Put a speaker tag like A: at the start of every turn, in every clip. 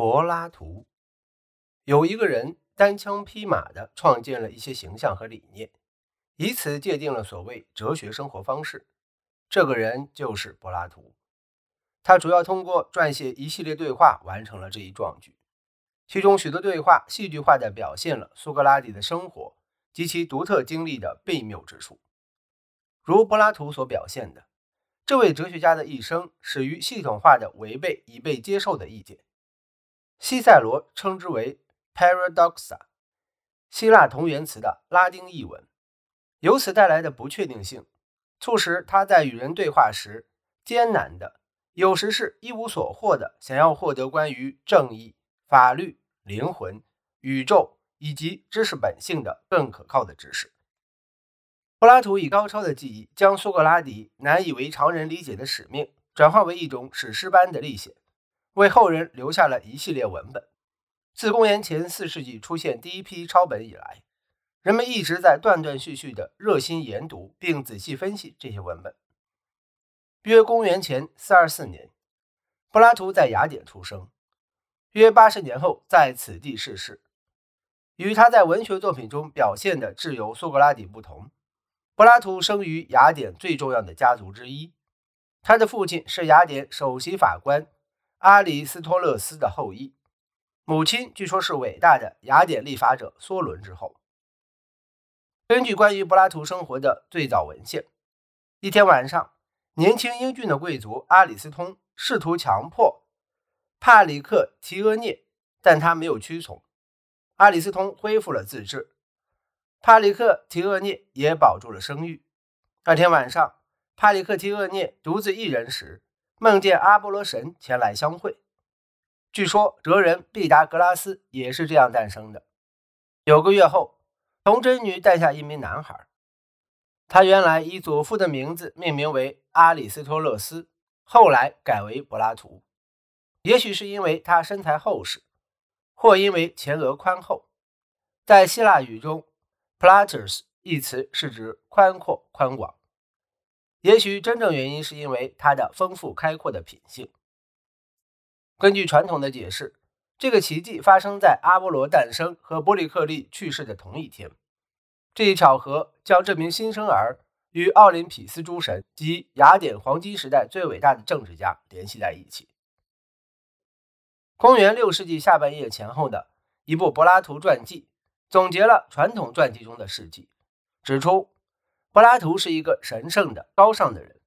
A: 柏拉图有一个人单枪匹马地创建了一些形象和理念，以此界定了所谓哲学生活方式。这个人就是柏拉图。他主要通过撰写一系列对话完成了这一壮举，其中许多对话戏剧化地表现了苏格拉底的生活及其独特经历的悖谬之处。如柏拉图所表现的，这位哲学家的一生始于系统化的违背已被接受的意见。西塞罗称之为 paradoxa，希腊同源词的拉丁译文。由此带来的不确定性，促使他在与人对话时艰难的，有时是一无所获的，想要获得关于正义、法律、灵魂、宇宙以及知识本性的更可靠的知识。柏拉图以高超的技艺，将苏格拉底难以为常人理解的使命，转化为一种史诗般的历险。为后人留下了一系列文本。自公元前四世纪出现第一批抄本以来，人们一直在断断续续地热心研读并仔细分析这些文本。约公元前四二四年，柏拉图在雅典出生，约八十年后在此地逝世。与他在文学作品中表现的挚友苏格拉底不同，柏拉图生于雅典最重要的家族之一，他的父亲是雅典首席法官。阿里斯托勒斯的后裔，母亲据说是伟大的雅典立法者梭伦之后。根据关于柏拉图生活的最早文献，一天晚上，年轻英俊的贵族阿里斯通试图强迫帕里克提厄涅，但他没有屈从。阿里斯通恢复了自治，帕里克提厄涅也保住了声誉。那天晚上，帕里克提厄涅独自一人时。梦见阿波罗神前来相会。据说哲人毕达哥拉斯也是这样诞生的。九个月后，童贞女诞下一名男孩。他原来以祖父的名字命名为阿里斯托勒斯，后来改为柏拉图。也许是因为他身材厚实，或因为前额宽厚。在希腊语中，“platus” 一词是指宽阔、宽广。也许真正原因是因为他的丰富开阔的品性。根据传统的解释，这个奇迹发生在阿波罗诞生和波利克利去世的同一天。这一巧合将这名新生儿与奥林匹斯诸神及雅典黄金时代最伟大的政治家联系在一起。公元六世纪下半叶前后的一部柏拉图传记，总结了传统传记中的事迹，指出。柏拉图是一个神圣的、高尚的人。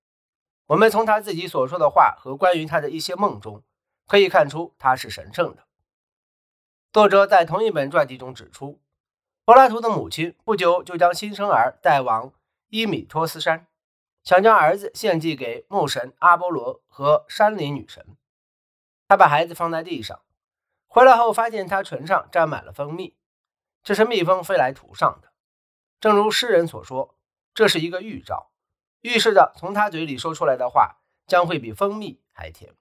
A: 我们从他自己所说的话和关于他的一些梦中，可以看出他是神圣的。作者在同一本传记中指出，柏拉图的母亲不久就将新生儿带往伊米托斯山，想将儿子献祭给牧神阿波罗和山林女神。他把孩子放在地上，回来后发现他唇上沾满了蜂蜜，这是蜜蜂飞来涂上的。正如诗人所说。这是一个预兆，预示着从他嘴里说出来的话将会比蜂蜜还甜。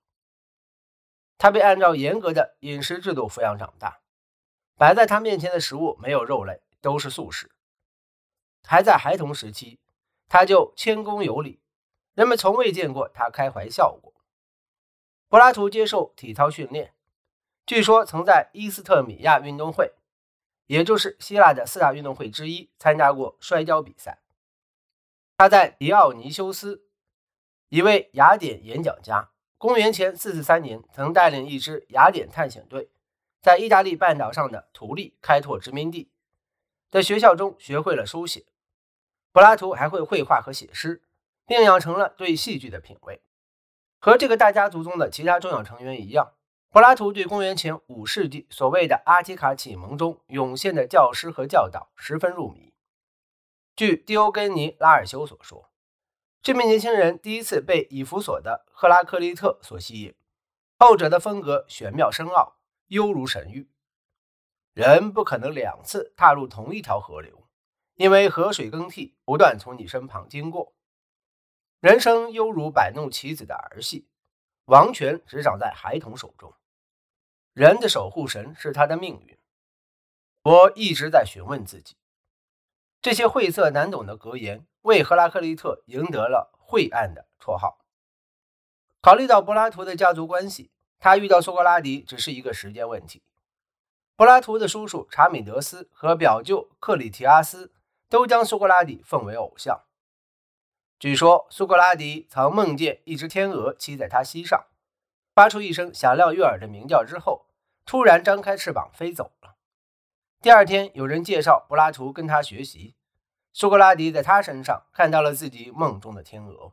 A: 他被按照严格的饮食制度抚养长大，摆在他面前的食物没有肉类，都是素食。还在孩童时期，他就谦恭有礼，人们从未见过他开怀笑过。柏拉图接受体操训练，据说曾在伊斯特米亚运动会，也就是希腊的四大运动会之一，参加过摔跤比赛。他在迪奥尼修斯，一位雅典演讲家，公元前四四三年曾带领一支雅典探险队，在意大利半岛上的图利开拓殖民地，在学校中学会了书写。柏拉图还会绘画和写诗，并养成了对戏剧的品味。和这个大家族中的其他重要成员一样，柏拉图对公元前五世纪所谓的阿提卡启蒙中涌现的教师和教导十分入迷。据迪欧根尼拉尔修所说，这名年轻人第一次被以弗所的赫拉克利特所吸引，后者的风格玄妙深奥，犹如神谕。人不可能两次踏入同一条河流，因为河水更替不断从你身旁经过。人生犹如摆弄棋子的儿戏，王权只掌在孩童手中。人的守护神是他的命运。我一直在询问自己。这些晦涩难懂的格言为赫拉克利特赢得了“晦暗”的绰号。考虑到柏拉图的家族关系，他遇到苏格拉底只是一个时间问题。柏拉图的叔叔查米德斯和表舅克里提阿斯都将苏格拉底奉为偶像。据说苏格拉底曾梦见一只天鹅栖在他膝上，发出一声响亮悦耳的鸣叫之后，突然张开翅膀飞走。第二天，有人介绍柏拉图跟他学习，苏格拉底在他身上看到了自己梦中的天鹅。